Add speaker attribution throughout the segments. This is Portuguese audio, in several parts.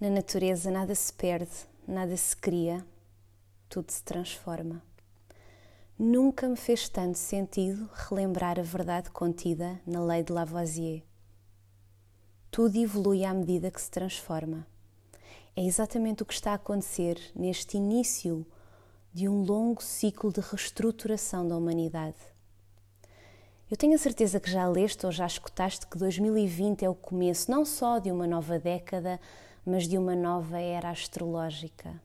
Speaker 1: Na natureza nada se perde, nada se cria, tudo se transforma. Nunca me fez tanto sentido relembrar a verdade contida na lei de Lavoisier. Tudo evolui à medida que se transforma. É exatamente o que está a acontecer neste início de um longo ciclo de reestruturação da humanidade. Eu tenho a certeza que já leste ou já escutaste que 2020 é o começo não só de uma nova década, mas de uma nova era astrológica.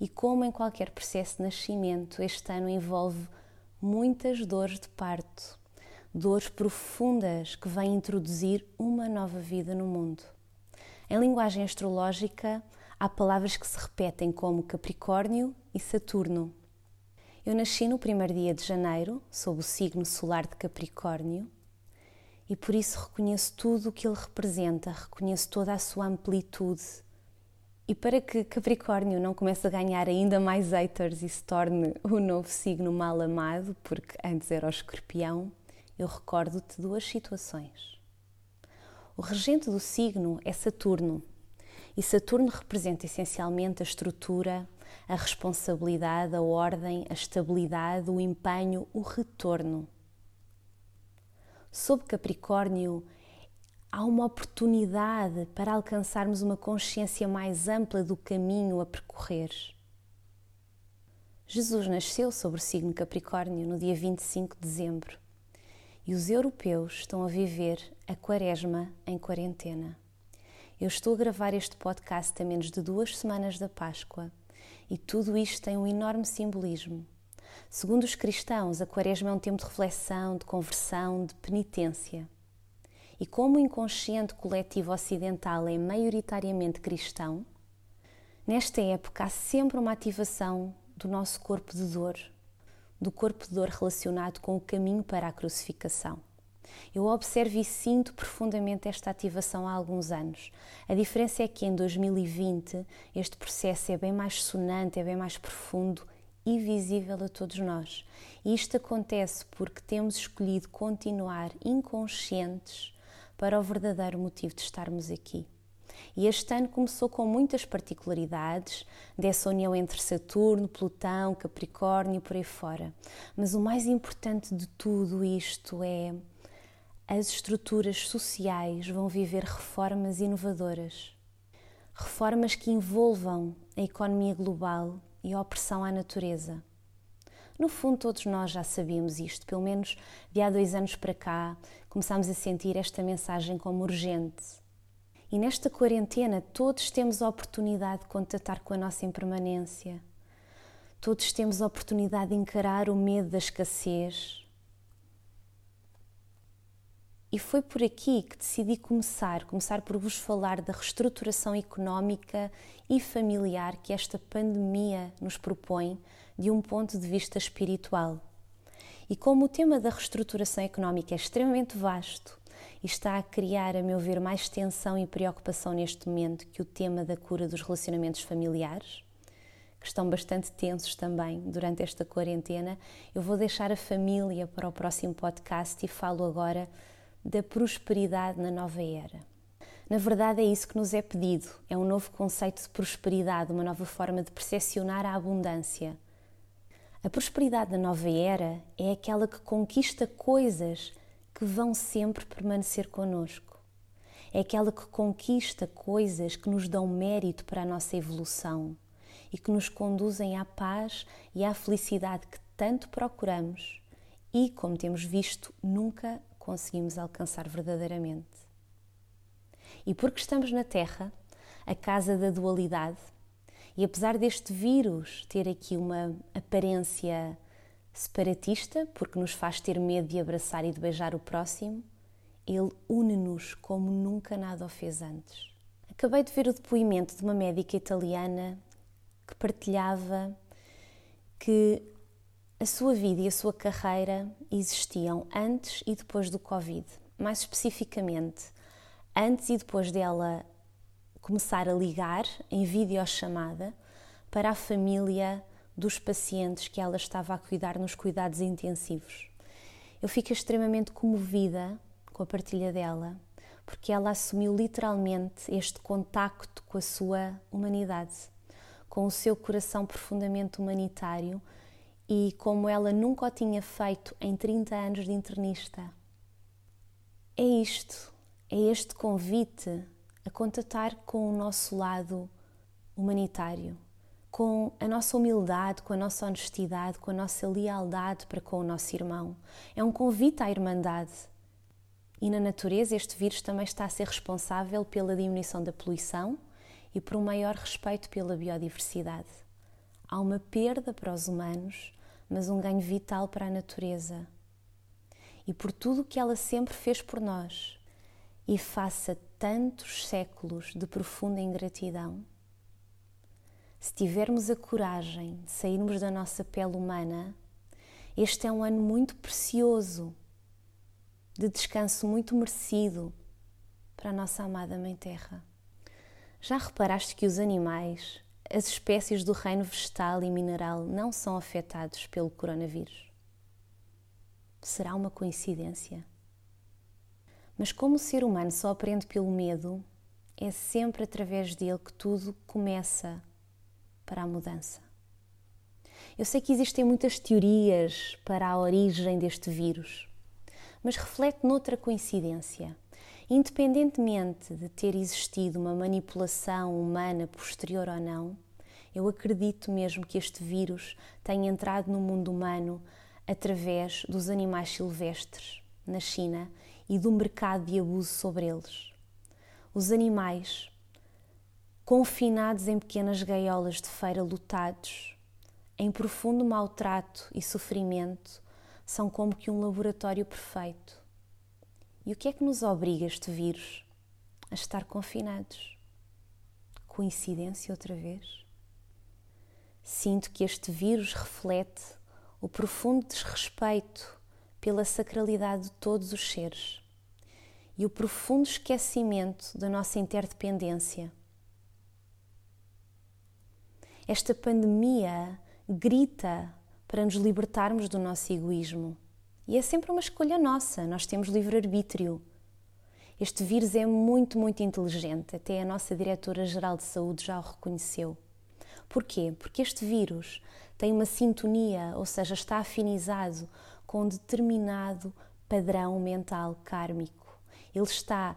Speaker 1: E como em qualquer processo de nascimento, este ano envolve muitas dores de parto, dores profundas que vêm introduzir uma nova vida no mundo. Em linguagem astrológica, há palavras que se repetem como Capricórnio e Saturno. Eu nasci no primeiro dia de janeiro, sob o signo solar de Capricórnio, e por isso reconheço tudo o que ele representa, reconheço toda a sua amplitude. E para que Capricórnio não comece a ganhar ainda mais haters e se torne o novo signo mal amado, porque antes era o escorpião, eu recordo-te duas situações. O regente do signo é Saturno, e Saturno representa essencialmente a estrutura, a responsabilidade, a ordem, a estabilidade, o empenho, o retorno. Sob Capricórnio, há uma oportunidade para alcançarmos uma consciência mais ampla do caminho a percorrer. Jesus nasceu sobre o signo Capricórnio no dia 25 de dezembro e os europeus estão a viver a Quaresma em quarentena. Eu estou a gravar este podcast a menos de duas semanas da Páscoa e tudo isto tem um enorme simbolismo. Segundo os cristãos, a Quaresma é um tempo de reflexão, de conversão, de penitência. E como o inconsciente coletivo ocidental é maioritariamente cristão, nesta época há sempre uma ativação do nosso corpo de dor, do corpo de dor relacionado com o caminho para a crucificação. Eu observo e sinto profundamente esta ativação há alguns anos. A diferença é que em 2020 este processo é bem mais sonante, é bem mais profundo e visível a todos nós. E isto acontece porque temos escolhido continuar inconscientes para o verdadeiro motivo de estarmos aqui. E este ano começou com muitas particularidades dessa união entre Saturno, Plutão, Capricórnio, por aí fora. Mas o mais importante de tudo isto é as estruturas sociais vão viver reformas inovadoras. Reformas que envolvam a economia global e a opressão à natureza. No fundo, todos nós já sabíamos isto, pelo menos de há dois anos para cá, começámos a sentir esta mensagem como urgente. E nesta quarentena, todos temos a oportunidade de contatar com a nossa impermanência. Todos temos a oportunidade de encarar o medo da escassez, e foi por aqui que decidi começar, começar por vos falar da reestruturação económica e familiar que esta pandemia nos propõe de um ponto de vista espiritual. E como o tema da reestruturação económica é extremamente vasto e está a criar, a meu ver, mais tensão e preocupação neste momento que o tema da cura dos relacionamentos familiares, que estão bastante tensos também durante esta quarentena, eu vou deixar a família para o próximo podcast e falo agora da prosperidade na nova era. Na verdade, é isso que nos é pedido: é um novo conceito de prosperidade, uma nova forma de percepcionar a abundância. A prosperidade da nova era é aquela que conquista coisas que vão sempre permanecer conosco. É aquela que conquista coisas que nos dão mérito para a nossa evolução e que nos conduzem à paz e à felicidade que tanto procuramos e, como temos visto, nunca conseguimos alcançar verdadeiramente. E porque estamos na Terra, a casa da dualidade, e apesar deste vírus ter aqui uma aparência separatista, porque nos faz ter medo de abraçar e de beijar o próximo, ele une-nos como nunca nada o fez antes. Acabei de ver o depoimento de uma médica italiana que partilhava que a sua vida e a sua carreira existiam antes e depois do Covid. Mais especificamente, antes e depois dela começar a ligar em videochamada para a família dos pacientes que ela estava a cuidar nos cuidados intensivos. Eu fico extremamente comovida com a partilha dela, porque ela assumiu literalmente este contacto com a sua humanidade, com o seu coração profundamente humanitário e como ela nunca o tinha feito em 30 anos de internista. É isto, é este convite a contatar com o nosso lado humanitário, com a nossa humildade, com a nossa honestidade, com a nossa lealdade para com o nosso irmão. É um convite à irmandade. E na natureza, este vírus também está a ser responsável pela diminuição da poluição e por um maior respeito pela biodiversidade. Há uma perda para os humanos, mas um ganho vital para a natureza. E por tudo o que ela sempre fez por nós, e faça tantos séculos de profunda ingratidão, se tivermos a coragem de sairmos da nossa pele humana, este é um ano muito precioso, de descanso muito merecido para a nossa amada Mãe Terra. Já reparaste que os animais, as espécies do reino vegetal e mineral não são afetados pelo coronavírus? Será uma coincidência? Mas como o ser humano só aprende pelo medo, é sempre através dele que tudo começa para a mudança. Eu sei que existem muitas teorias para a origem deste vírus, mas reflete noutra coincidência. Independentemente de ter existido uma manipulação humana posterior ou não, eu acredito mesmo que este vírus tenha entrado no mundo humano através dos animais silvestres na China e do mercado de abuso sobre eles. Os animais confinados em pequenas gaiolas de feira lotados, em profundo maltrato e sofrimento, são como que um laboratório perfeito. E o que é que nos obriga este vírus a estar confinados? Coincidência outra vez? Sinto que este vírus reflete o profundo desrespeito pela sacralidade de todos os seres e o profundo esquecimento da nossa interdependência esta pandemia grita para nos libertarmos do nosso egoísmo. E é sempre uma escolha nossa, nós temos livre-arbítrio. Este vírus é muito, muito inteligente, até a nossa Diretora-Geral de Saúde já o reconheceu. Porquê? Porque este vírus tem uma sintonia, ou seja, está afinizado com um determinado padrão mental kármico. Ele está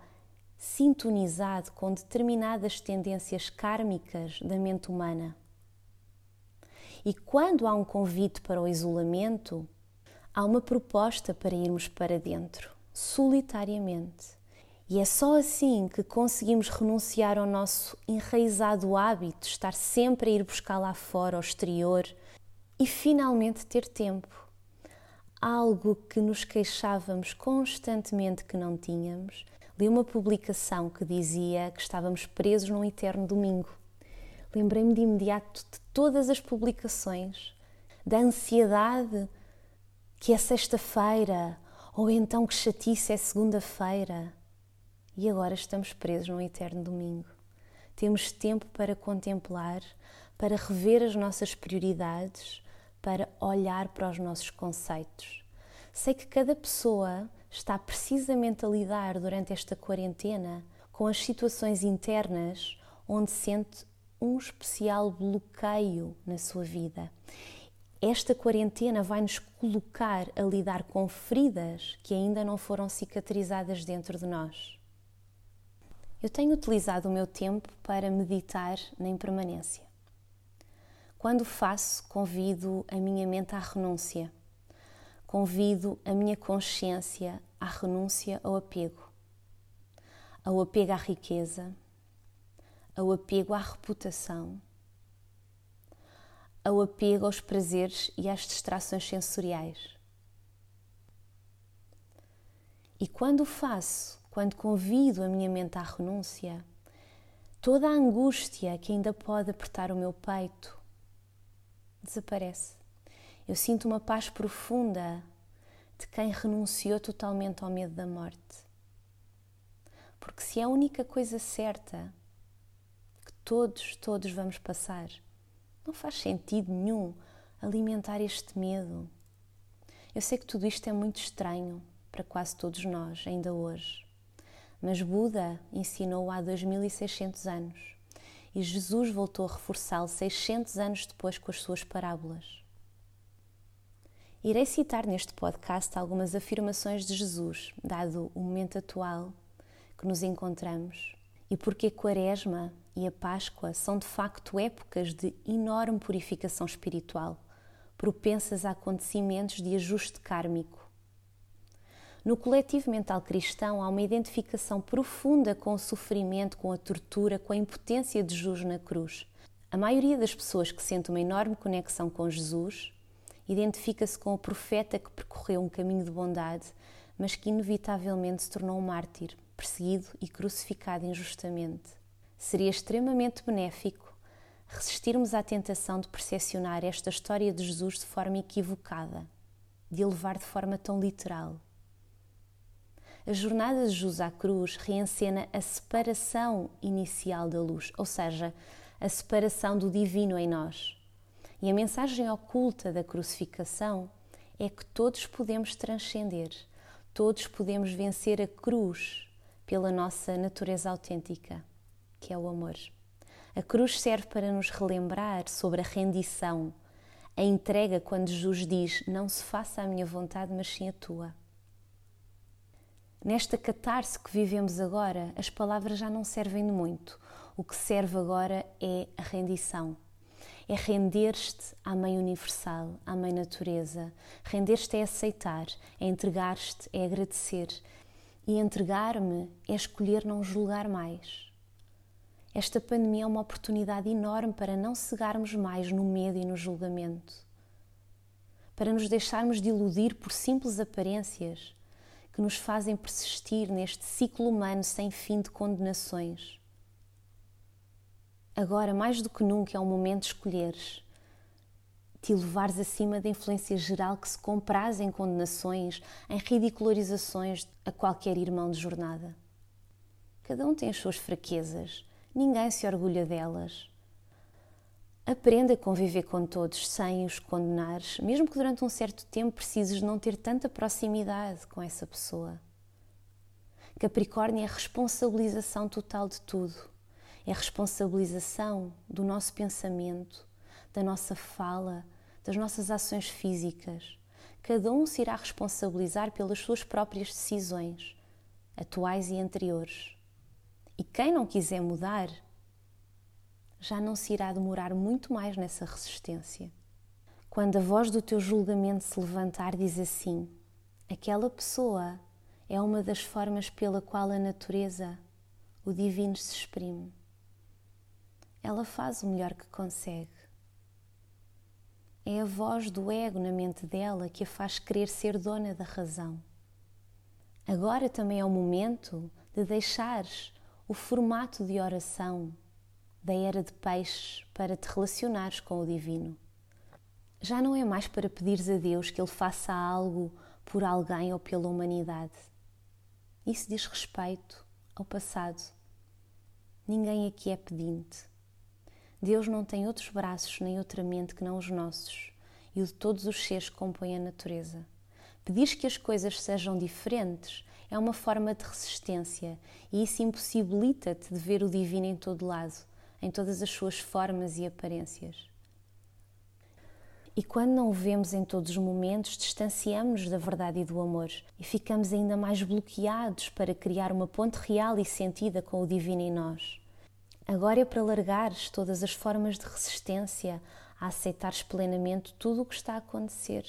Speaker 1: sintonizado com determinadas tendências kármicas da mente humana. E quando há um convite para o isolamento, há uma proposta para irmos para dentro, solitariamente. E é só assim que conseguimos renunciar ao nosso enraizado hábito de estar sempre a ir buscar lá fora, ao exterior, e finalmente ter tempo. Algo que nos queixávamos constantemente que não tínhamos. Li uma publicação que dizia que estávamos presos num eterno domingo lembrei-me de imediato de todas as publicações, da ansiedade que é sexta-feira, ou então que chatice é segunda-feira. E agora estamos presos num eterno domingo. Temos tempo para contemplar, para rever as nossas prioridades, para olhar para os nossos conceitos. Sei que cada pessoa está precisamente a lidar durante esta quarentena com as situações internas onde sente um especial bloqueio na sua vida. Esta quarentena vai nos colocar a lidar com feridas que ainda não foram cicatrizadas dentro de nós. Eu tenho utilizado o meu tempo para meditar na impermanência. Quando faço, convido a minha mente à renúncia. Convido a minha consciência à renúncia ao apego. Ao apego à riqueza, ao apego à reputação, ao apego aos prazeres e às distrações sensoriais. E quando o faço, quando convido a minha mente à renúncia, toda a angústia que ainda pode apertar o meu peito desaparece. Eu sinto uma paz profunda de quem renunciou totalmente ao medo da morte. Porque se é a única coisa certa todos, todos vamos passar. Não faz sentido nenhum alimentar este medo. Eu sei que tudo isto é muito estranho para quase todos nós, ainda hoje. mas Buda ensinou há 2600 anos e Jesus voltou a reforçá-lo 600 anos depois com as suas parábolas. Irei citar neste podcast algumas afirmações de Jesus, dado o momento atual que nos encontramos e porque a Quaresma e a Páscoa são de facto épocas de enorme purificação espiritual, propensas a acontecimentos de ajuste kármico. No coletivo mental cristão há uma identificação profunda com o sofrimento, com a tortura, com a impotência de Jesus na cruz. A maioria das pessoas que sente uma enorme conexão com Jesus identifica-se com o profeta que percorreu um caminho de bondade, mas que inevitavelmente se tornou um mártir, perseguido e crucificado injustamente. Seria extremamente benéfico resistirmos à tentação de percepcionar esta história de Jesus de forma equivocada, de a levar de forma tão literal. A jornada de Jesus à cruz reencena a separação inicial da luz, ou seja, a separação do divino em nós e a mensagem oculta da crucificação é que todos podemos transcender, todos podemos vencer a cruz pela nossa natureza autêntica, que é o amor. A cruz serve para nos relembrar sobre a rendição, a entrega quando Jesus diz: Não se faça a minha vontade, mas sim a tua. Nesta catarse que vivemos agora, as palavras já não servem de muito. O que serve agora é a rendição é render-te à Mãe Universal, à Mãe Natureza. Render-te é aceitar, é entregar-te, é agradecer. E entregar-me é escolher não julgar mais. Esta pandemia é uma oportunidade enorme para não cegarmos mais no medo e no julgamento, para nos deixarmos de iludir por simples aparências que nos fazem persistir neste ciclo humano sem fim de condenações Agora, mais do que nunca, é o momento de escolheres, te elevares acima da influência geral que se compraz em condenações, em ridicularizações a qualquer irmão de jornada. Cada um tem as suas fraquezas, ninguém se orgulha delas. Aprenda a conviver com todos sem os condenares, mesmo que durante um certo tempo precises não ter tanta proximidade com essa pessoa. Capricórnio é a responsabilização total de tudo é responsabilização do nosso pensamento, da nossa fala, das nossas ações físicas. Cada um se irá responsabilizar pelas suas próprias decisões, atuais e anteriores. E quem não quiser mudar, já não se irá demorar muito mais nessa resistência. Quando a voz do teu julgamento se levantar, diz assim: aquela pessoa é uma das formas pela qual a natureza, o divino, se exprime ela faz o melhor que consegue. É a voz do ego na mente dela que a faz querer ser dona da razão. Agora também é o momento de deixares o formato de oração da era de peixes para te relacionares com o divino. Já não é mais para pedires a Deus que Ele faça algo por alguém ou pela humanidade. Isso diz respeito ao passado. Ninguém aqui é pedinte. Deus não tem outros braços nem outra mente que não os nossos e o de todos os seres que compõem a natureza. Pedir que as coisas sejam diferentes é uma forma de resistência e isso impossibilita-te de ver o divino em todo lado, em todas as suas formas e aparências. E quando não o vemos em todos os momentos, distanciamos-nos da verdade e do amor e ficamos ainda mais bloqueados para criar uma ponte real e sentida com o divino em nós. Agora é para largares todas as formas de resistência a aceitares plenamente tudo o que está a acontecer.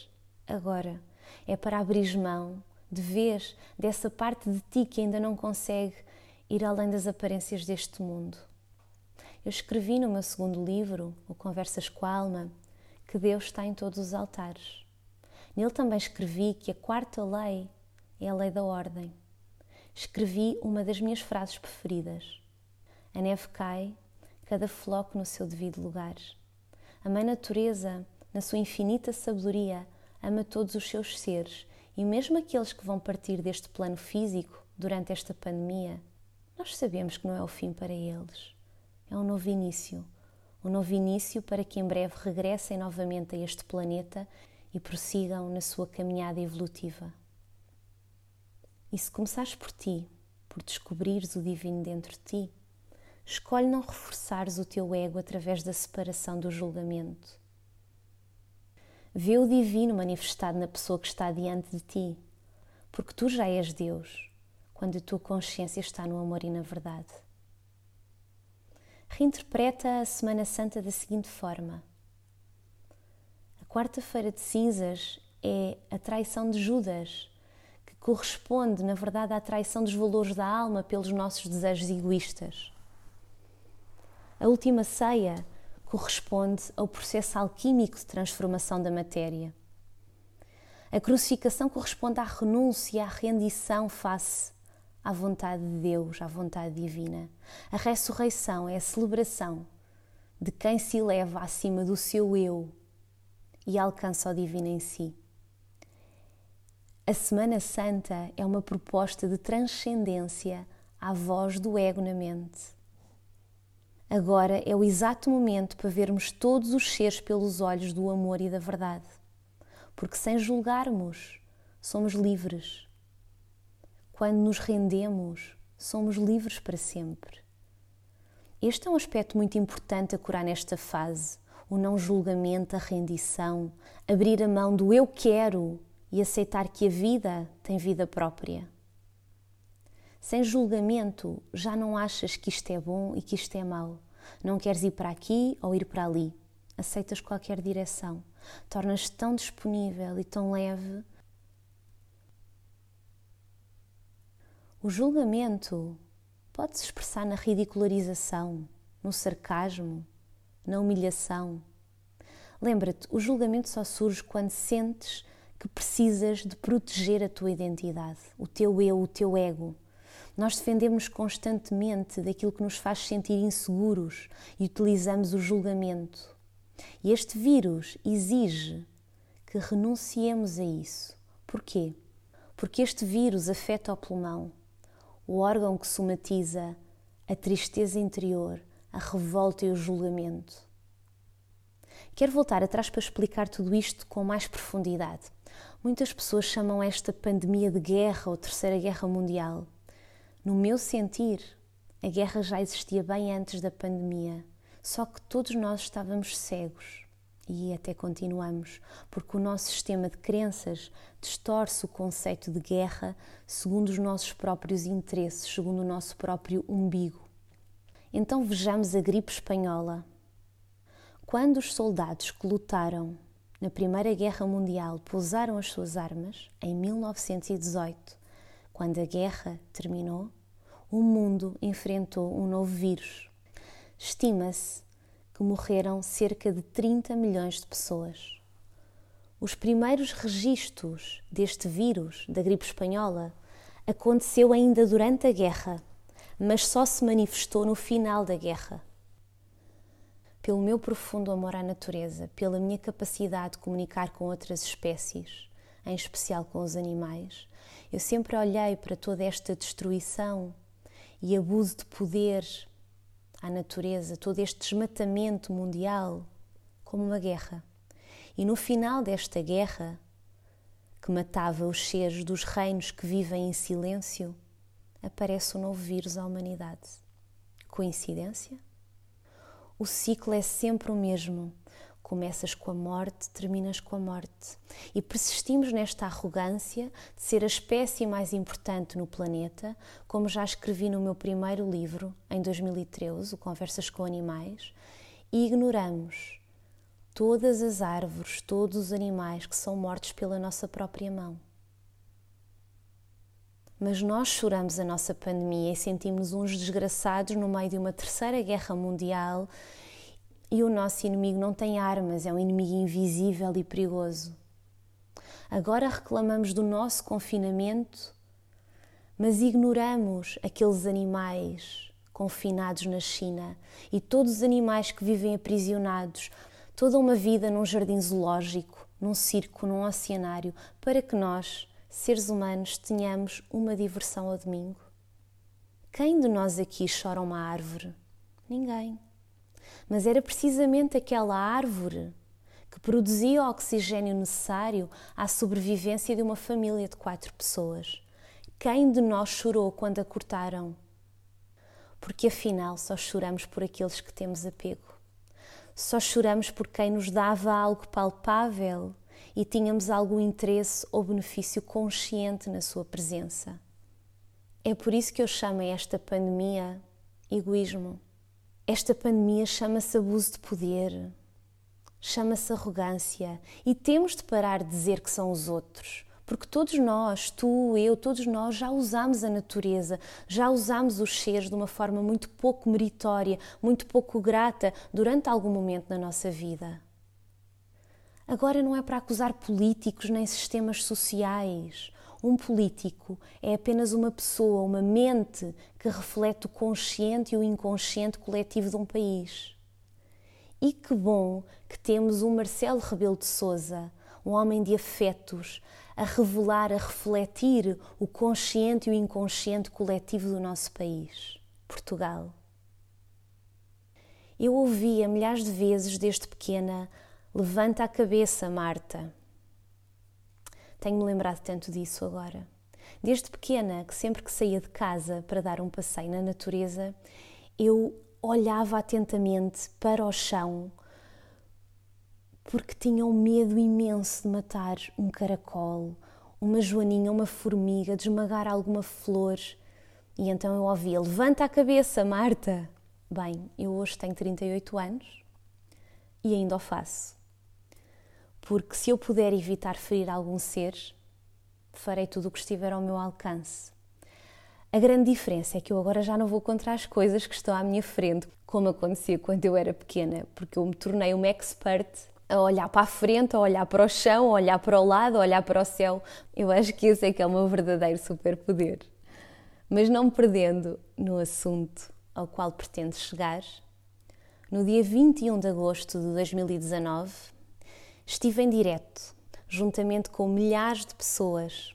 Speaker 1: Agora é para abrir mão de vez dessa parte de ti que ainda não consegue ir além das aparências deste mundo. Eu escrevi no meu segundo livro, O Conversas com a Alma, que Deus está em todos os altares. Nele também escrevi que a quarta lei é a lei da ordem. Escrevi uma das minhas frases preferidas. A neve cai, cada floco no seu devido lugar. A Mãe Natureza, na sua infinita sabedoria, ama todos os seus seres e mesmo aqueles que vão partir deste plano físico durante esta pandemia, nós sabemos que não é o fim para eles. É um novo início. Um novo início para que em breve regressem novamente a este planeta e prossigam na sua caminhada evolutiva. E se começares por ti, por descobrires o divino dentro de ti. Escolhe não reforçares o teu ego através da separação do julgamento. Vê o divino manifestado na pessoa que está diante de ti, porque tu já és Deus, quando a tua consciência está no amor e na verdade. Reinterpreta a Semana Santa da seguinte forma: A quarta-feira de cinzas é a traição de Judas, que corresponde, na verdade, à traição dos valores da alma pelos nossos desejos egoístas. A última ceia corresponde ao processo alquímico de transformação da matéria. A crucificação corresponde à renúncia, à rendição face à vontade de Deus, à vontade divina. A ressurreição é a celebração de quem se eleva acima do seu eu e alcança o divino em si. A Semana Santa é uma proposta de transcendência à voz do ego na mente. Agora é o exato momento para vermos todos os seres pelos olhos do amor e da verdade, porque sem julgarmos, somos livres. Quando nos rendemos, somos livres para sempre. Este é um aspecto muito importante a curar nesta fase: o não julgamento, a rendição, abrir a mão do eu quero e aceitar que a vida tem vida própria. Sem julgamento, já não achas que isto é bom e que isto é mau. Não queres ir para aqui ou ir para ali. Aceitas qualquer direção. Tornas-te tão disponível e tão leve. O julgamento pode-se expressar na ridicularização, no sarcasmo, na humilhação. Lembra-te, o julgamento só surge quando sentes que precisas de proteger a tua identidade, o teu eu, o teu ego. Nós defendemos constantemente daquilo que nos faz sentir inseguros e utilizamos o julgamento. E este vírus exige que renunciemos a isso. Porquê? Porque este vírus afeta o pulmão, o órgão que somatiza a tristeza interior, a revolta e o julgamento. Quero voltar atrás para explicar tudo isto com mais profundidade. Muitas pessoas chamam esta pandemia de guerra ou Terceira Guerra Mundial. No meu sentir, a guerra já existia bem antes da pandemia, só que todos nós estávamos cegos e até continuamos, porque o nosso sistema de crenças distorce o conceito de guerra segundo os nossos próprios interesses, segundo o nosso próprio umbigo. Então vejamos a gripe espanhola. Quando os soldados que lutaram na Primeira Guerra Mundial pousaram as suas armas, em 1918, quando a guerra terminou, o mundo enfrentou um novo vírus. Estima-se que morreram cerca de 30 milhões de pessoas. Os primeiros registros deste vírus, da gripe espanhola, aconteceu ainda durante a guerra, mas só se manifestou no final da guerra pelo meu profundo amor à natureza, pela minha capacidade de comunicar com outras espécies, em especial com os animais, eu sempre olhei para toda esta destruição e abuso de poder à natureza, todo este desmatamento mundial, como uma guerra. E no final desta guerra, que matava os seres dos reinos que vivem em silêncio, aparece um novo vírus à humanidade. Coincidência? O ciclo é sempre o mesmo. Começas com a morte, terminas com a morte. E persistimos nesta arrogância de ser a espécie mais importante no planeta, como já escrevi no meu primeiro livro, em 2013, o Conversas com Animais, e ignoramos todas as árvores, todos os animais que são mortos pela nossa própria mão. Mas nós choramos a nossa pandemia e sentimos uns desgraçados no meio de uma terceira guerra mundial e o nosso inimigo não tem armas, é um inimigo invisível e perigoso. Agora reclamamos do nosso confinamento, mas ignoramos aqueles animais confinados na China e todos os animais que vivem aprisionados, toda uma vida num jardim zoológico, num circo, num oceanário, para que nós seres humanos, tenhamos uma diversão ao domingo? Quem de nós aqui chora uma árvore? Ninguém. Mas era precisamente aquela árvore que produzia o oxigênio necessário à sobrevivência de uma família de quatro pessoas. quem de nós chorou quando a cortaram? Porque afinal só choramos por aqueles que temos apego. Só choramos por quem nos dava algo palpável e tínhamos algum interesse ou benefício consciente na sua presença. É por isso que eu chamo esta pandemia egoísmo. Esta pandemia chama-se abuso de poder, chama-se arrogância e temos de parar de dizer que são os outros. Porque todos nós, tu, eu, todos nós já usamos a natureza, já usamos os seres de uma forma muito pouco meritória, muito pouco grata durante algum momento na nossa vida. Agora não é para acusar políticos nem sistemas sociais. Um político é apenas uma pessoa, uma mente que reflete o consciente e o inconsciente coletivo de um país. E que bom que temos o Marcelo Rebelo de Souza, um homem de afetos, a revelar, a refletir o consciente e o inconsciente coletivo do nosso país, Portugal. Eu ouvia milhares de vezes desde pequena: Levanta a cabeça, Marta. Tenho-me lembrado tanto disso agora. Desde pequena, que sempre que saía de casa para dar um passeio na natureza, eu olhava atentamente para o chão porque tinha um medo imenso de matar um caracol, uma joaninha, uma formiga, de esmagar alguma flor. E então eu ouvia: Levanta a cabeça, Marta! Bem, eu hoje tenho 38 anos e ainda o faço porque se eu puder evitar ferir algum ser, farei tudo o que estiver ao meu alcance. A grande diferença é que eu agora já não vou contra as coisas que estão à minha frente, como acontecia quando eu era pequena, porque eu me tornei uma expert a olhar para a frente, a olhar para o chão, a olhar para o lado, a olhar para o céu. Eu acho que esse é que é o meu verdadeiro superpoder. Mas não me perdendo no assunto ao qual pretendo chegar, no dia 21 de agosto de 2019, Estive em direto, juntamente com milhares de pessoas,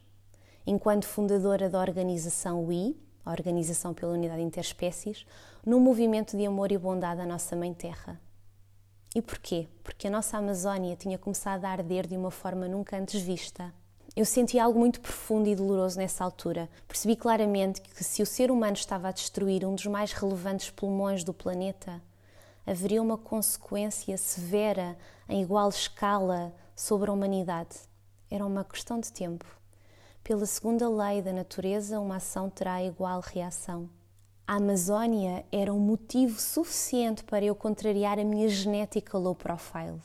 Speaker 1: enquanto fundadora da organização WI, a Organização pela Unidade Interespécies, num movimento de amor e bondade à nossa Mãe Terra. E porquê? Porque a nossa Amazónia tinha começado a arder de uma forma nunca antes vista. Eu senti algo muito profundo e doloroso nessa altura. Percebi claramente que se o ser humano estava a destruir um dos mais relevantes pulmões do planeta, haveria uma consequência severa em igual escala sobre a humanidade. Era uma questão de tempo. Pela segunda lei da natureza, uma ação terá igual reação. A Amazónia era um motivo suficiente para eu contrariar a minha genética low profile.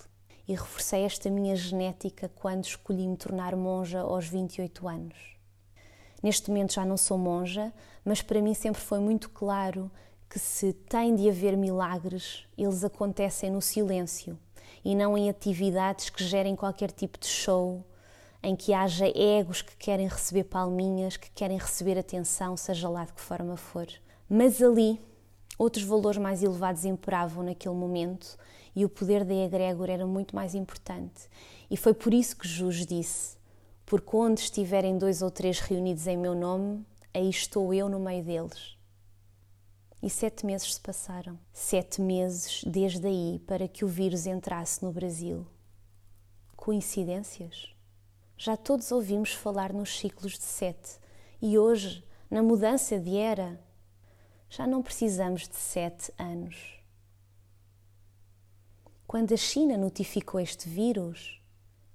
Speaker 1: E reforcei esta minha genética quando escolhi me tornar monja aos 28 anos. Neste momento já não sou monja, mas para mim sempre foi muito claro que se tem de haver milagres, eles acontecem no silêncio e não em atividades que gerem qualquer tipo de show, em que haja egos que querem receber palminhas, que querem receber atenção, seja lá de que forma for. Mas ali, outros valores mais elevados imperavam naquele momento e o poder da egrégor era muito mais importante. E foi por isso que Jesus disse: Porque onde estiverem dois ou três reunidos em meu nome, aí estou eu no meio deles. E sete meses se passaram. Sete meses desde aí para que o vírus entrasse no Brasil. Coincidências? Já todos ouvimos falar nos ciclos de sete e hoje, na mudança de era, já não precisamos de sete anos. Quando a China notificou este vírus,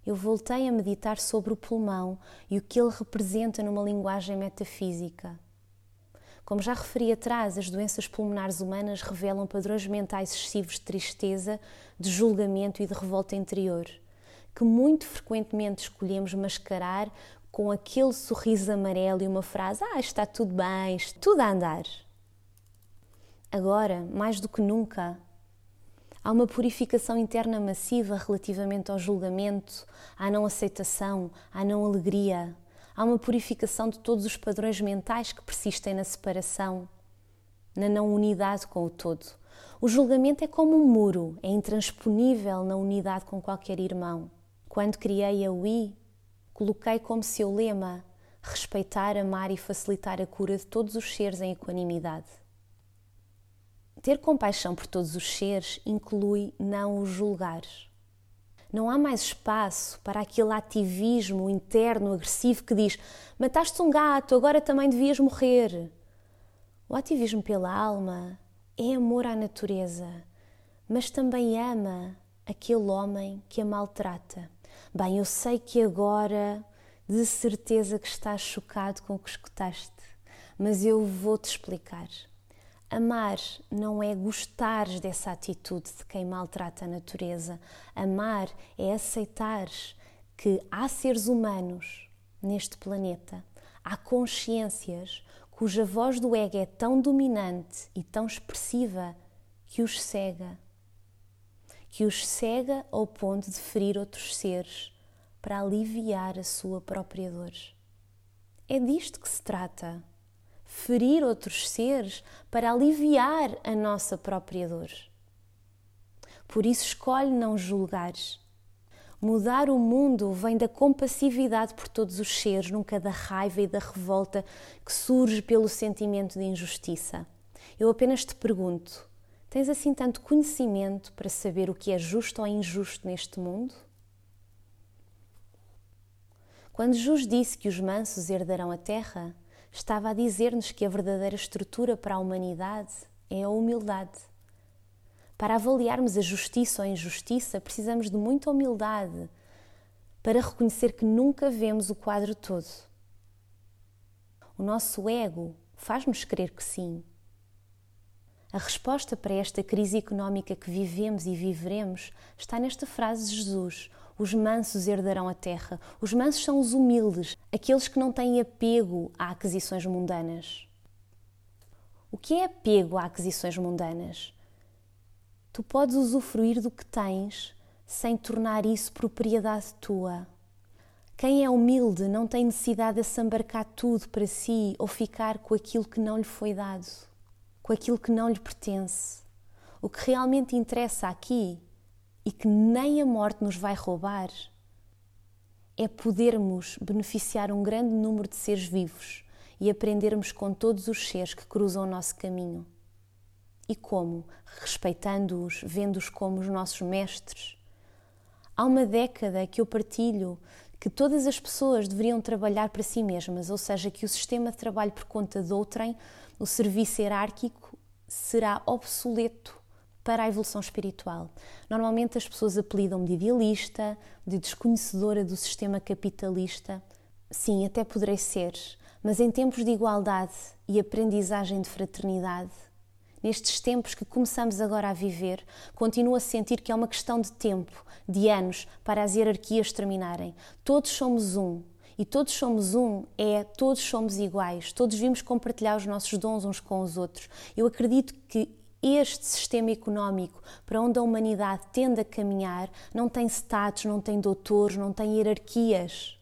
Speaker 1: eu voltei a meditar sobre o pulmão e o que ele representa numa linguagem metafísica. Como já referi atrás, as doenças pulmonares humanas revelam padrões mentais excessivos de tristeza, de julgamento e de revolta interior, que muito frequentemente escolhemos mascarar com aquele sorriso amarelo e uma frase: Ah, está tudo bem, está tudo a andar. Agora, mais do que nunca, há uma purificação interna massiva relativamente ao julgamento, à não aceitação, à não alegria, há uma purificação de todos os padrões mentais que persistem na separação, na não unidade com o todo. O julgamento é como um muro, é intransponível na unidade com qualquer irmão. Quando criei a UI, coloquei como seu lema respeitar, amar e facilitar a cura de todos os seres em equanimidade. Ter compaixão por todos os seres inclui não os julgar. Não há mais espaço para aquele ativismo interno agressivo que diz: mataste um gato, agora também devias morrer. O ativismo pela alma é amor à natureza, mas também ama aquele homem que a maltrata. Bem, eu sei que agora de certeza que estás chocado com o que escutaste, mas eu vou-te explicar. Amar não é gostar dessa atitude de quem maltrata a natureza. Amar é aceitar que há seres humanos neste planeta, há consciências cuja voz do ego é tão dominante e tão expressiva que os cega. Que os cega ao ponto de ferir outros seres para aliviar a sua própria dor. É disto que se trata ferir outros seres para aliviar a nossa própria dor. Por isso, escolhe não julgar. Mudar o mundo vem da compassividade por todos os seres, nunca da raiva e da revolta que surge pelo sentimento de injustiça. Eu apenas te pergunto: tens assim tanto conhecimento para saber o que é justo ou injusto neste mundo? Quando Jesus disse que os mansos herdarão a terra, estava a dizer-nos que a verdadeira estrutura para a humanidade é a humildade. Para avaliarmos a justiça ou a injustiça, precisamos de muita humildade para reconhecer que nunca vemos o quadro todo. O nosso ego faz-nos crer que sim. A resposta para esta crise económica que vivemos e viveremos está nesta frase de Jesus: os mansos herdarão a terra. Os mansos são os humildes, aqueles que não têm apego a aquisições mundanas. O que é apego a aquisições mundanas? Tu podes usufruir do que tens sem tornar isso propriedade tua. Quem é humilde não tem necessidade de assambarcar tudo para si ou ficar com aquilo que não lhe foi dado, com aquilo que não lhe pertence. O que realmente interessa aqui e que nem a morte nos vai roubar, é podermos beneficiar um grande número de seres vivos e aprendermos com todos os seres que cruzam o nosso caminho. E como? Respeitando-os, vendo-os como os nossos mestres. Há uma década que eu partilho que todas as pessoas deveriam trabalhar para si mesmas, ou seja, que o sistema de trabalho por conta de outrem, o serviço hierárquico, será obsoleto para a evolução espiritual. Normalmente as pessoas apelidam-me de idealista, de desconhecedora do sistema capitalista. Sim, até poderei ser, mas em tempos de igualdade e aprendizagem de fraternidade, nestes tempos que começamos agora a viver, continuo a sentir que é uma questão de tempo, de anos, para as hierarquias terminarem. Todos somos um. E todos somos um é todos somos iguais, todos vimos compartilhar os nossos dons uns com os outros. Eu acredito que este sistema económico para onde a humanidade tende a caminhar não tem status, não tem doutores, não tem hierarquias.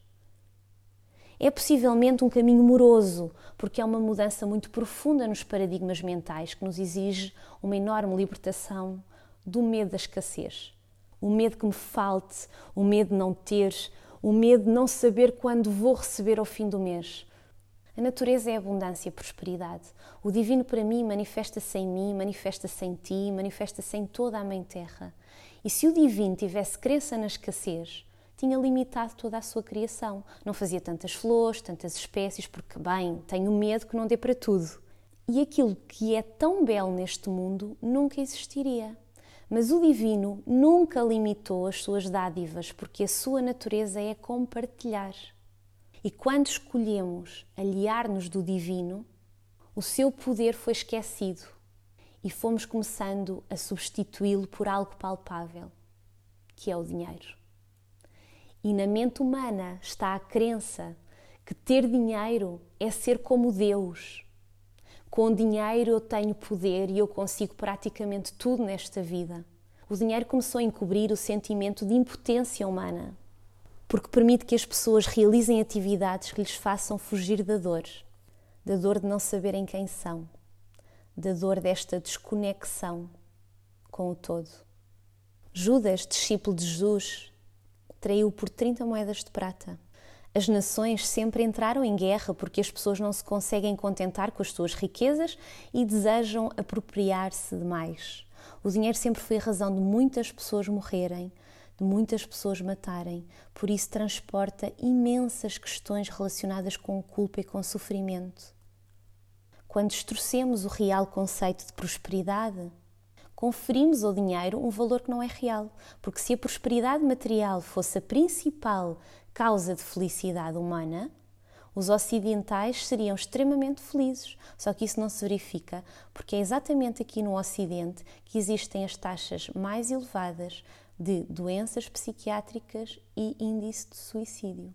Speaker 1: É possivelmente um caminho moroso, porque é uma mudança muito profunda nos paradigmas mentais que nos exige uma enorme libertação do medo da escassez. O medo que me falte, o medo de não ter, o medo de não saber quando vou receber ao fim do mês. A natureza é abundância e prosperidade. O divino para mim manifesta-se em mim, manifesta-se em ti, manifesta-se em toda a Mãe Terra. E se o divino tivesse crença na escassez, tinha limitado toda a sua criação. Não fazia tantas flores, tantas espécies, porque, bem, tenho medo que não dê para tudo. E aquilo que é tão belo neste mundo nunca existiria. Mas o divino nunca limitou as suas dádivas, porque a sua natureza é compartilhar. E quando escolhemos aliar-nos do divino, o seu poder foi esquecido e fomos começando a substituí-lo por algo palpável, que é o dinheiro. E na mente humana está a crença que ter dinheiro é ser como Deus. Com dinheiro eu tenho poder e eu consigo praticamente tudo nesta vida. O dinheiro começou a encobrir o sentimento de impotência humana porque permite que as pessoas realizem atividades que lhes façam fugir da dor, da dor de não saberem quem são, da dor desta desconexão com o todo. Judas, discípulo de Jesus, traiu por 30 moedas de prata. As nações sempre entraram em guerra porque as pessoas não se conseguem contentar com as suas riquezas e desejam apropriar-se de mais. O dinheiro sempre foi a razão de muitas pessoas morrerem, de muitas pessoas matarem, por isso transporta imensas questões relacionadas com culpa e com sofrimento. Quando distorcemos o real conceito de prosperidade, conferimos ao dinheiro um valor que não é real, porque se a prosperidade material fosse a principal causa de felicidade humana, os ocidentais seriam extremamente felizes. Só que isso não se verifica, porque é exatamente aqui no Ocidente que existem as taxas mais elevadas de doenças psiquiátricas e índice de suicídio.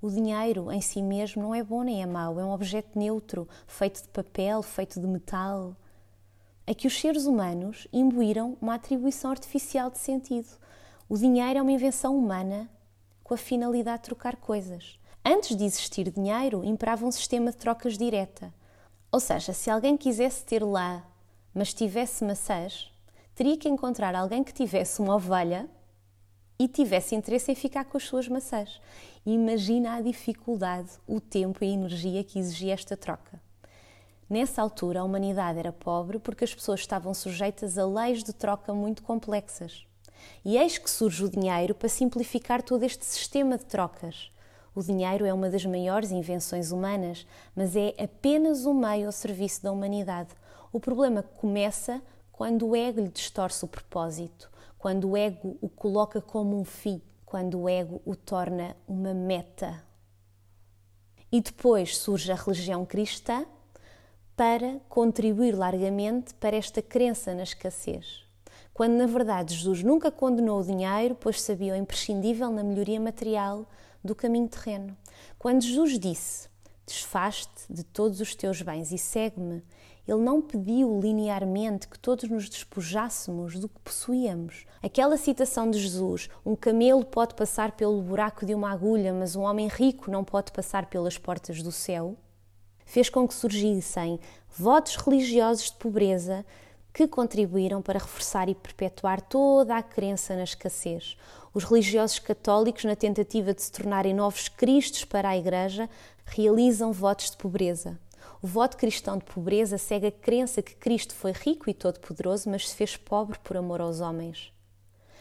Speaker 1: O dinheiro em si mesmo não é bom nem é mau, é um objeto neutro, feito de papel, feito de metal. É que os seres humanos imbuíram uma atribuição artificial de sentido. O dinheiro é uma invenção humana com a finalidade de trocar coisas. Antes de existir dinheiro, imperava um sistema de trocas direta. Ou seja, se alguém quisesse ter lá, mas tivesse maçãs, teria que encontrar alguém que tivesse uma ovelha e tivesse interesse em ficar com as suas maçãs. Imagina a dificuldade, o tempo e a energia que exigia esta troca. Nessa altura, a humanidade era pobre porque as pessoas estavam sujeitas a leis de troca muito complexas. E eis que surge o dinheiro para simplificar todo este sistema de trocas. O dinheiro é uma das maiores invenções humanas, mas é apenas um meio ao serviço da humanidade. O problema começa quando o ego lhe distorce o propósito, quando o ego o coloca como um fim, quando o ego o torna uma meta. E depois surge a religião cristã para contribuir largamente para esta crença na escassez. Quando na verdade Jesus nunca condenou o dinheiro, pois sabia o imprescindível na melhoria material do caminho terreno. Quando Jesus disse: Desfaste de todos os teus bens e segue-me, ele não pediu linearmente que todos nos despojássemos do que possuíamos. Aquela citação de Jesus: um camelo pode passar pelo buraco de uma agulha, mas um homem rico não pode passar pelas portas do céu, fez com que surgissem votos religiosos de pobreza que contribuíram para reforçar e perpetuar toda a crença na escassez. Os religiosos católicos, na tentativa de se tornarem novos cristos para a Igreja, realizam votos de pobreza. O voto cristão de pobreza segue a crença que Cristo foi rico e todo-poderoso, mas se fez pobre por amor aos homens.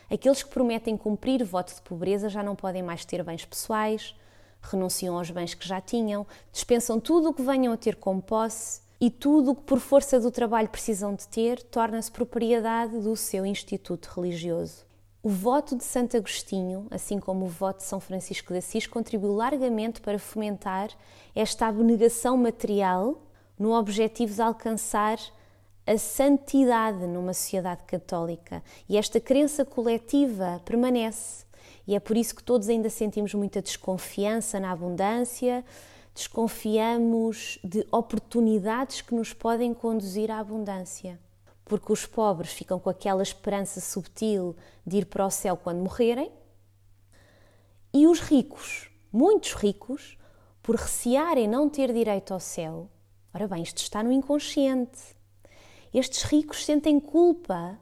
Speaker 1: Aqueles que prometem cumprir o voto de pobreza já não podem mais ter bens pessoais, renunciam aos bens que já tinham, dispensam tudo o que venham a ter como posse e tudo o que por força do trabalho precisam de ter torna-se propriedade do seu instituto religioso. O voto de Santo Agostinho, assim como o voto de São Francisco de Assis, contribuiu largamente para fomentar esta abnegação material no objetivo de alcançar a santidade numa sociedade católica. E esta crença coletiva permanece. E é por isso que todos ainda sentimos muita desconfiança na abundância, desconfiamos de oportunidades que nos podem conduzir à abundância. Porque os pobres ficam com aquela esperança subtil de ir para o céu quando morrerem, e os ricos, muitos ricos, por recearem não ter direito ao céu, ora bem, isto está no inconsciente. Estes ricos sentem culpa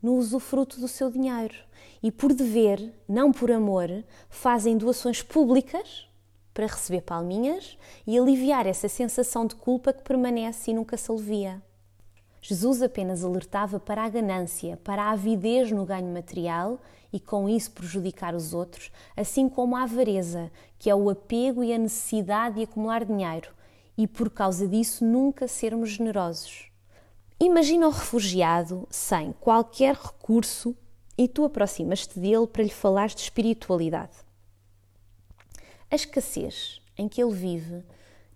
Speaker 1: no usufruto do seu dinheiro e, por dever, não por amor, fazem doações públicas para receber palminhas e aliviar essa sensação de culpa que permanece e nunca se alivia. Jesus apenas alertava para a ganância, para a avidez no ganho material e com isso prejudicar os outros, assim como a avareza, que é o apego e a necessidade de acumular dinheiro e por causa disso nunca sermos generosos. Imagina o refugiado sem qualquer recurso e tu aproximas-te dele para lhe falar de espiritualidade. A escassez em que ele vive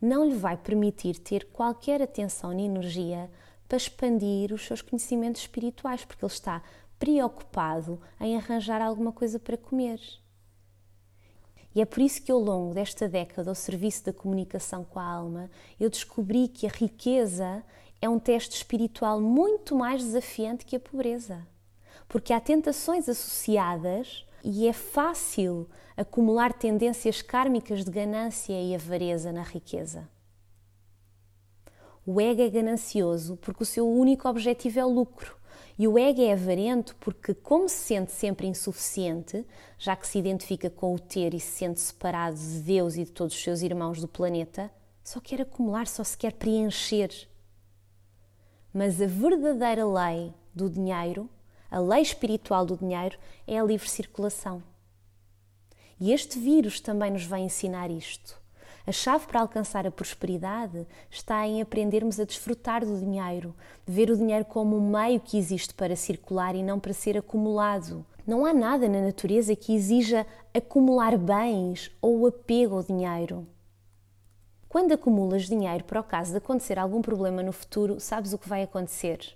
Speaker 1: não lhe vai permitir ter qualquer atenção nem energia para expandir os seus conhecimentos espirituais, porque ele está preocupado em arranjar alguma coisa para comer. E é por isso que ao longo desta década, ao serviço da comunicação com a alma, eu descobri que a riqueza é um teste espiritual muito mais desafiante que a pobreza. Porque há tentações associadas e é fácil acumular tendências kármicas de ganância e avareza na riqueza. O ego é ganancioso porque o seu único objetivo é o lucro. E o ego é avarento porque, como se sente sempre insuficiente, já que se identifica com o ter e se sente separado de Deus e de todos os seus irmãos do planeta, só quer acumular, só se quer preencher. Mas a verdadeira lei do dinheiro, a lei espiritual do dinheiro é a livre circulação. E este vírus também nos vai ensinar isto. A chave para alcançar a prosperidade está em aprendermos a desfrutar do dinheiro, de ver o dinheiro como um meio que existe para circular e não para ser acumulado. Não há nada na natureza que exija acumular bens ou apego ao dinheiro. Quando acumulas dinheiro para o caso de acontecer algum problema no futuro, sabes o que vai acontecer?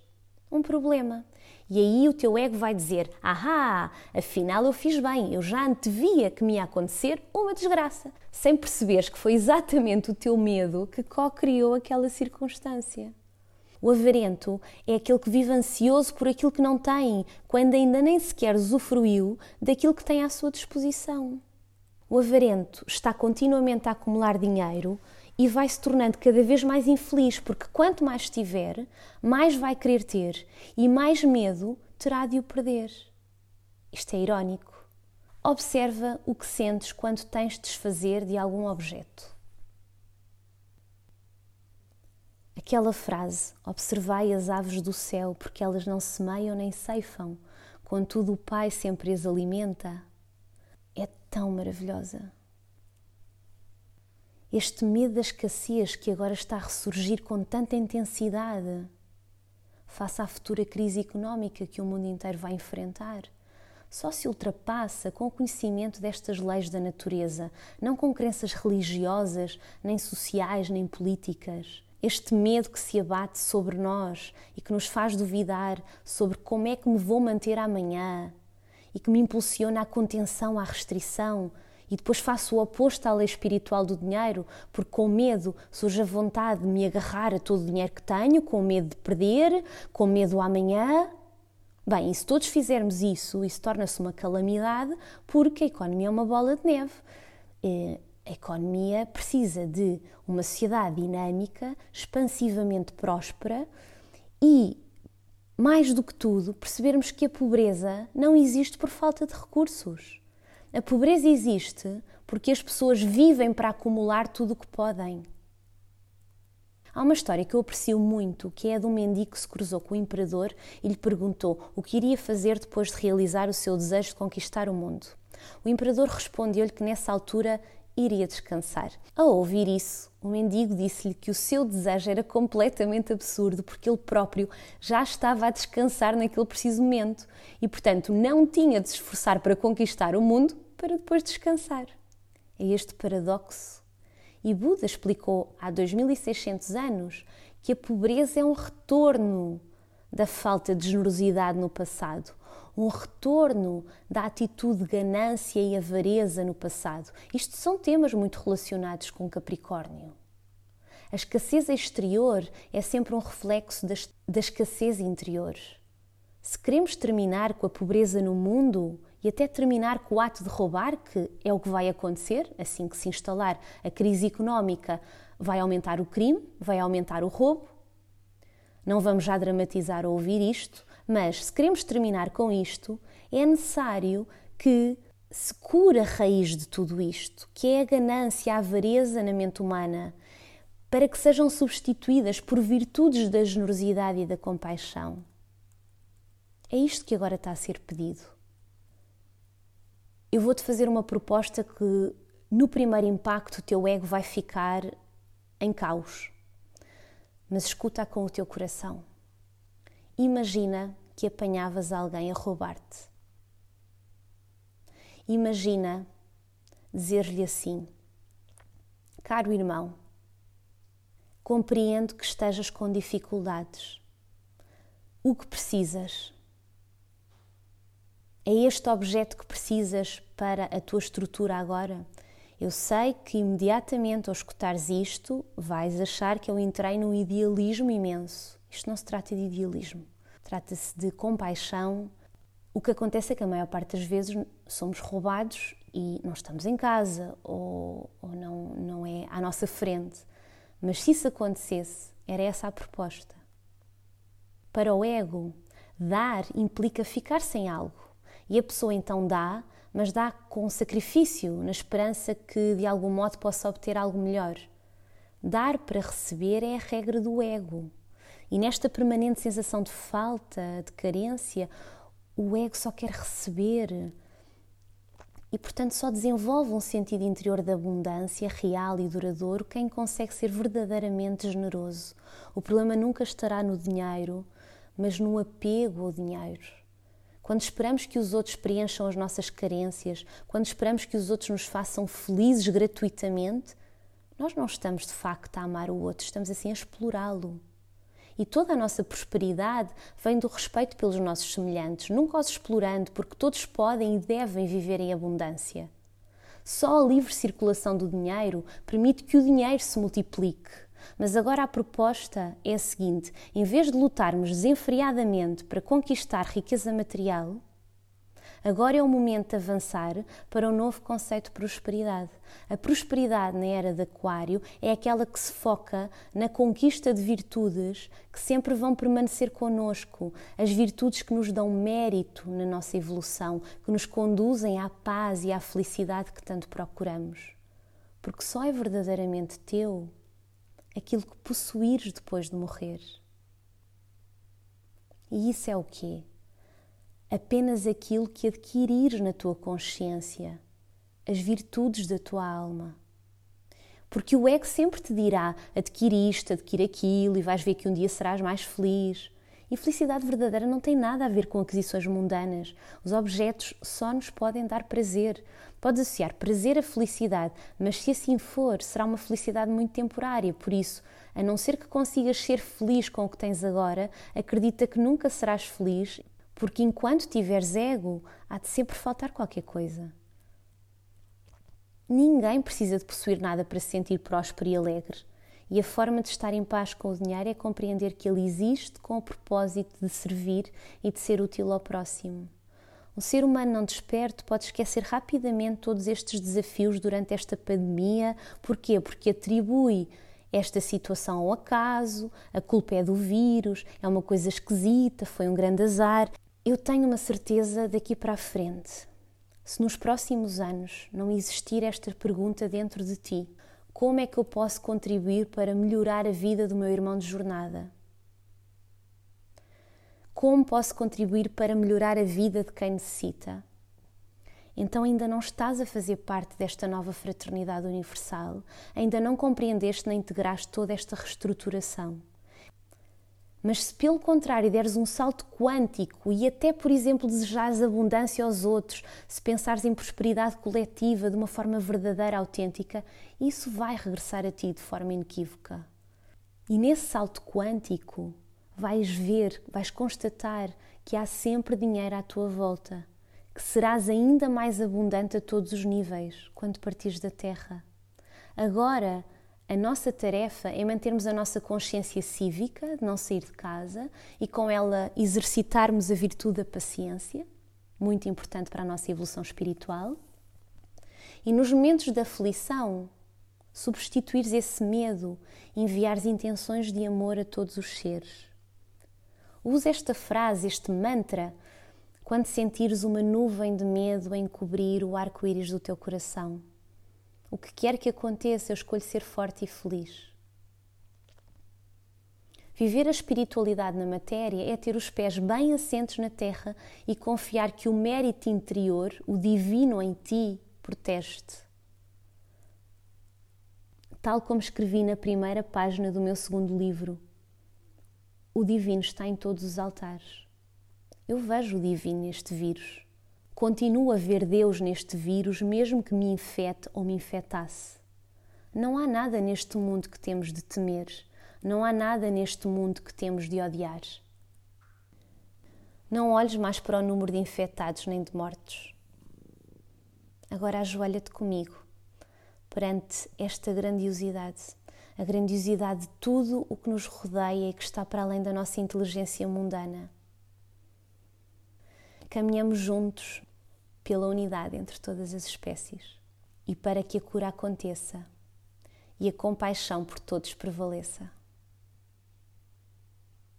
Speaker 1: Um problema. E aí o teu ego vai dizer: Ahá, afinal eu fiz bem, eu já antevia que me ia acontecer uma desgraça, sem perceberes que foi exatamente o teu medo que co-criou aquela circunstância. O avarento é aquele que vive ansioso por aquilo que não tem, quando ainda nem sequer usufruiu daquilo que tem à sua disposição. O avarento está continuamente a acumular dinheiro e vai se tornando cada vez mais infeliz, porque quanto mais tiver, mais vai querer ter e mais medo terá de o perder. Isto é irónico. Observa o que sentes quando tens de desfazer de algum objeto. Aquela frase: Observai as aves do céu, porque elas não semeiam nem ceifam, contudo o Pai sempre as alimenta, é tão maravilhosa. Este medo da escassez que agora está a ressurgir com tanta intensidade, face à futura crise económica que o mundo inteiro vai enfrentar, só se ultrapassa com o conhecimento destas leis da natureza, não com crenças religiosas, nem sociais, nem políticas. Este medo que se abate sobre nós e que nos faz duvidar sobre como é que me vou manter amanhã e que me impulsiona à contenção, à restrição, e depois faço o oposto à lei espiritual do dinheiro, porque com medo surge a vontade de me agarrar a todo o dinheiro que tenho, com medo de perder, com medo amanhã. Bem, e se todos fizermos isso, isso torna-se uma calamidade, porque a economia é uma bola de neve. Eh, a economia precisa de uma sociedade dinâmica, expansivamente próspera e, mais do que tudo, percebermos que a pobreza não existe por falta de recursos. A pobreza existe porque as pessoas vivem para acumular tudo o que podem. Há uma história que eu aprecio muito, que é a de um mendigo que se cruzou com o imperador e lhe perguntou o que iria fazer depois de realizar o seu desejo de conquistar o mundo. O imperador respondeu-lhe que nessa altura iria descansar. Ao ouvir isso, o mendigo disse-lhe que o seu desejo era completamente absurdo porque ele próprio já estava a descansar naquele preciso momento e, portanto, não tinha de se esforçar para conquistar o mundo para depois descansar. É este paradoxo. E Buda explicou há 2600 anos que a pobreza é um retorno da falta de generosidade no passado, um retorno da atitude de ganância e avareza no passado. Isto são temas muito relacionados com Capricórnio. A escassez exterior é sempre um reflexo da escassez interior. Se queremos terminar com a pobreza no mundo e até terminar com o ato de roubar, que é o que vai acontecer assim que se instalar a crise económica, vai aumentar o crime, vai aumentar o roubo. Não vamos já dramatizar ou ouvir isto, mas se queremos terminar com isto, é necessário que se cure a raiz de tudo isto, que é a ganância, a avareza na mente humana, para que sejam substituídas por virtudes da generosidade e da compaixão. É isto que agora está a ser pedido. Eu vou-te fazer uma proposta que, no primeiro impacto, o teu ego vai ficar em caos. Mas escuta com o teu coração. Imagina que apanhavas alguém a roubar-te. Imagina dizer-lhe assim: Caro irmão, compreendo que estejas com dificuldades. O que precisas? É este objeto que precisas para a tua estrutura agora? Eu sei que imediatamente ao escutares isto, vais achar que eu entrei num idealismo imenso. Isto não se trata de idealismo, trata-se de compaixão. O que acontece é que a maior parte das vezes somos roubados e não estamos em casa ou, ou não, não é à nossa frente. Mas se isso acontecesse, era essa a proposta. Para o ego, dar implica ficar sem algo. E a pessoa então dá, mas dá com sacrifício, na esperança que de algum modo possa obter algo melhor. Dar para receber é a regra do ego. E nesta permanente sensação de falta, de carência, o ego só quer receber e, portanto, só desenvolve um sentido interior de abundância real e duradouro quem consegue ser verdadeiramente generoso. O problema nunca estará no dinheiro, mas no apego ao dinheiro. Quando esperamos que os outros preencham as nossas carências, quando esperamos que os outros nos façam felizes gratuitamente, nós não estamos de facto a amar o outro, estamos assim a explorá-lo. E toda a nossa prosperidade vem do respeito pelos nossos semelhantes, nunca os explorando, porque todos podem e devem viver em abundância. Só a livre circulação do dinheiro permite que o dinheiro se multiplique. Mas agora a proposta é a seguinte: em vez de lutarmos desenfreadamente para conquistar riqueza material, Agora é o momento de avançar para um novo conceito de prosperidade. A prosperidade na era de Aquário é aquela que se foca na conquista de virtudes que sempre vão permanecer conosco, as virtudes que nos dão mérito na nossa evolução, que nos conduzem à paz e à felicidade que tanto procuramos. Porque só é verdadeiramente teu aquilo que possuires depois de morrer. E isso é o quê? Apenas aquilo que adquirires na tua consciência, as virtudes da tua alma. Porque o ego sempre te dirá: adquire isto, adquire aquilo, e vais ver que um dia serás mais feliz. E felicidade verdadeira não tem nada a ver com aquisições mundanas. Os objetos só nos podem dar prazer. Podes associar prazer à felicidade, mas se assim for, será uma felicidade muito temporária. Por isso, a não ser que consigas ser feliz com o que tens agora, acredita que nunca serás feliz porque enquanto tiveres ego, há de sempre faltar qualquer coisa. Ninguém precisa de possuir nada para se sentir próspero e alegre. E a forma de estar em paz com o dinheiro é compreender que ele existe com o propósito de servir e de ser útil ao próximo. Um ser humano não desperto pode esquecer rapidamente todos estes desafios durante esta pandemia. Porquê? Porque atribui esta situação ao acaso, a culpa é do vírus, é uma coisa esquisita, foi um grande azar. Eu tenho uma certeza daqui para a frente. Se nos próximos anos não existir esta pergunta dentro de ti, como é que eu posso contribuir para melhorar a vida do meu irmão de jornada? Como posso contribuir para melhorar a vida de quem necessita? Então ainda não estás a fazer parte desta nova fraternidade universal, ainda não compreendeste nem integraste toda esta reestruturação. Mas se pelo contrário deres um salto quântico e até, por exemplo, desejares abundância aos outros, se pensares em prosperidade coletiva de uma forma verdadeira, autêntica, isso vai regressar a ti de forma inequívoca. E nesse salto quântico vais ver, vais constatar que há sempre dinheiro à tua volta, que serás ainda mais abundante a todos os níveis quando partires da Terra. Agora, a nossa tarefa é mantermos a nossa consciência cívica, de não sair de casa e com ela exercitarmos a virtude da paciência, muito importante para a nossa evolução espiritual. E nos momentos da aflição, substituires esse medo, enviares intenções de amor a todos os seres. Usa esta frase, este mantra, quando sentires uma nuvem de medo a encobrir o arco-íris do teu coração. O que quer que aconteça, eu escolho ser forte e feliz. Viver a espiritualidade na matéria é ter os pés bem assentos na terra e confiar que o mérito interior, o divino em ti, protege-te. Tal como escrevi na primeira página do meu segundo livro, o divino está em todos os altares. Eu vejo o divino neste vírus. Continuo a ver Deus neste vírus, mesmo que me infete ou me infetasse. Não há nada neste mundo que temos de temer, não há nada neste mundo que temos de odiar. Não olhes mais para o número de infectados nem de mortos. Agora ajoelha-te comigo perante esta grandiosidade, a grandiosidade de tudo o que nos rodeia e que está para além da nossa inteligência mundana. Caminhamos juntos pela unidade entre todas as espécies e para que a cura aconteça e a compaixão por todos prevaleça.